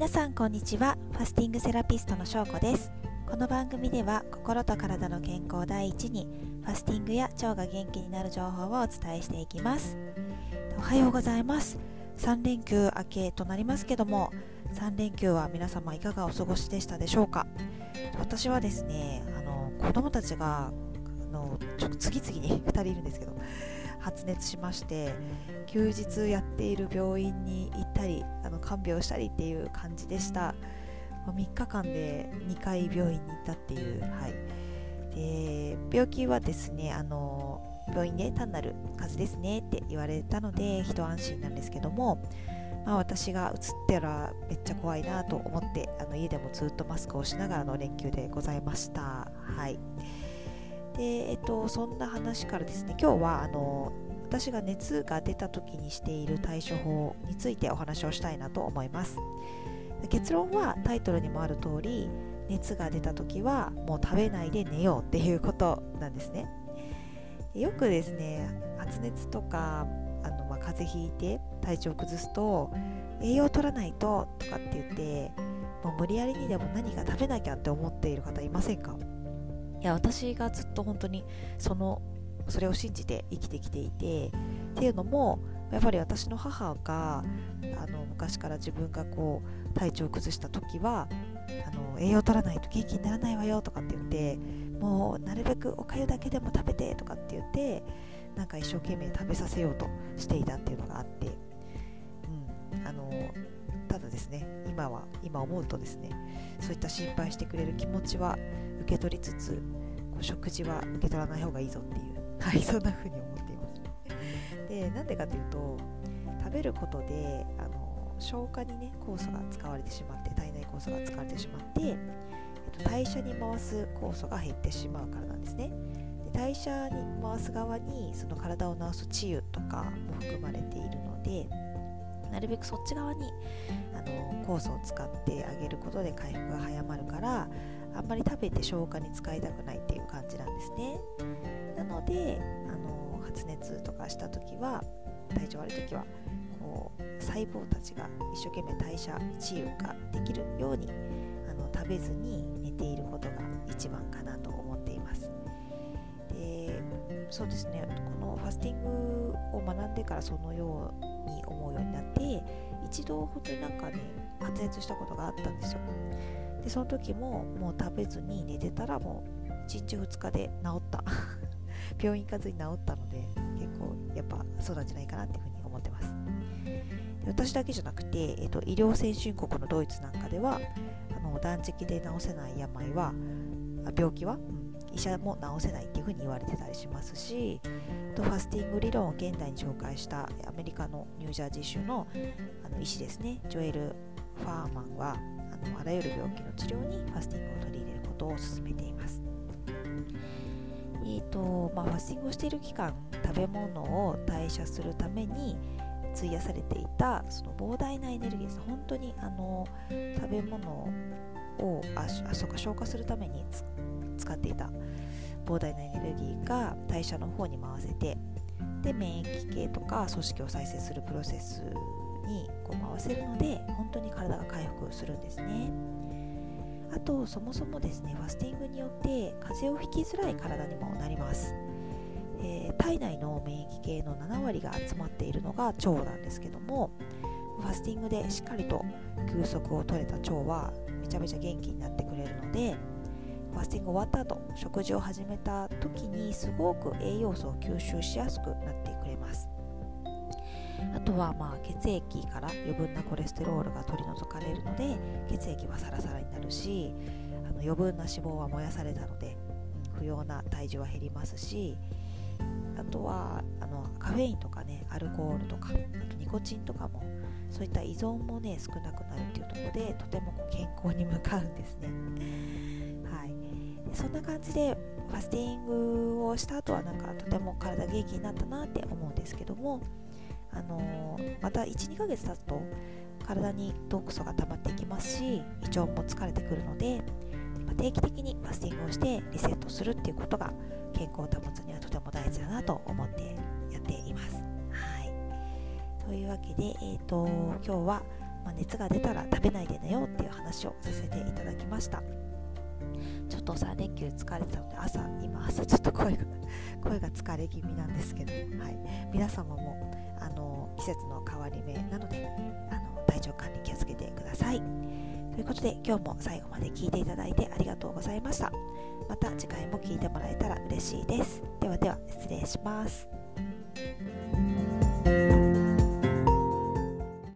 皆さんこんにちは。ファスティングセラピストのしょうこです。この番組では心と体の健康第一にファスティングや腸が元気になる情報をお伝えしていきます。おはようございます。3連休明けとなりますけども3連休は皆様いかがお過ごしでしたでしょうか？私はですねあの子供たちがあのちょ次々に2人いるんですけど発熱しまして休日やっている病院に行ったりあの看病したりっていう感じでした。3日間で2回病院に行ったっていう、はい、で病気はですねあの病院で単なる風邪ですねって言われたので一安心なんですけども、まあ、私がうつったらめっちゃ怖いなと思ってあの家でもずっとマスクをしながらの連休でございました。はい。でえっと、そんな話からですね今日はあの私が熱が出た時にしている対処法についてお話をしたいなと思います。結論はタイトルにもある通り熱が出た時はもう食べないで寝ようっていうことなんですね。よくですね発熱とかあの、まあ、風邪ひいて体調を崩すと栄養を取らないととかって言ってもう無理やりにでも何か食べなきゃって思っている方いませんか？いや私がずっと本当にそのそれを信じて生きてきていてっていうのもやっぱり私の母があの昔から自分がこう体調を崩した時はあの栄養を取らないと元気にならないわよとかって言ってもうなるべくおかゆだけでも食べてとかって言ってなんか一生懸命食べさせようとしていたっていうのがあって、うん、あのただですね今は今思うとですねそういった心配してくれる気持ちは受け取りつつこう食事は受け取らない方がいいぞっていうはいそんな風に思っています。でなんでかというと食べることであの消化にね酵素が使われてしまって体内酵素が使われてしまって、えっと、代謝に回す酵素が減ってしまうからなんですね。で代謝に回す側にその体を治す治癒とかも含まれなるべくそっち側にあの酵素を使ってあげることで回復が早まるからあんまり食べて消化に使いたくないっていう感じなんですね。なのであの発熱とかした時は体調悪い時はこう細胞たちが一生懸命代謝治癒ができるようにあの食べずに寝ていることが一番かなと思っています。でそうですね。このファスティングを学んでからそのように思一度本当になんかね発熱したことがあったんですよ。でその時ももう食べずに寝てたらもう1日2日で治った。病院行かずに治ったので結構やっぱそうなんじゃないかなっていうふうに思ってます。で私だけじゃなくて、えーと、医療先進国のドイツなんかではあの断食で治せない病は病気は、うん、医者も治せないっていうふうに言われてたりしますしとファスティング理論を現代に紹介したアメリカのニュージャージー州のあの医師ですねジョエル・ファーマンはあのあらゆる病気の治療にファスティングを取り入れることを勧めています。えーとまあ、ファスティングをしている期間食べ物を代謝するために費やされていたその膨大なエネルギーです。本当にあの食べ物をああそうか消化するために使っていた膨大なエネルギーが代謝の方に回せてで免疫系とか組織を再生するプロセスにこう回せるので本当に体が回復するんですね。あとそもそもですねファスティングによって風邪をひきづらい体にもなります、えー、体内の免疫系の7割が集まっているのが腸なんですけどもファスティングでしっかりと休息を取れた腸はちゃめちゃ元気になってくれるのでファスティング終わった後食事を始めた時にすごく栄養素を吸収しやすくなってくれます。あとはまあ血液から余分なコレステロールが取り除かれるので血液はサラサラになるしあの余分な脂肪は燃やされたので、うん、不要な体重は減りますしあとはあのカフェインとかねアルコールとかあとニコチンとかもそういった依存もね少なくなるっていうところでとても健康に向かうんですね。はい、そんな感じでファスティングをした後はなんかとても体元気になったなって思うんですけどもあのー、また12ヶ月経つと体に毒素が溜まっていきますし胃腸も疲れてくるので、ま定期的にファスティングをしてリセットするっていうことが健康を保つにはとても大事だなと思ってやっています。はい、というわけで、えーと、今日はまあ、熱が出たら食べないでねよっていう話をさせていただきました。ちょっと3連休疲れてたので朝今朝ちょっと声が 声が疲れ気味なんですけど、はい、皆様もあの季節の変わり目なのであの体調管理気をつけてください。いうことで今日も最後まで聞いていただいてありがとうございました。また次回も聞いてもらえたら嬉しいです。ではでは失礼します。thank you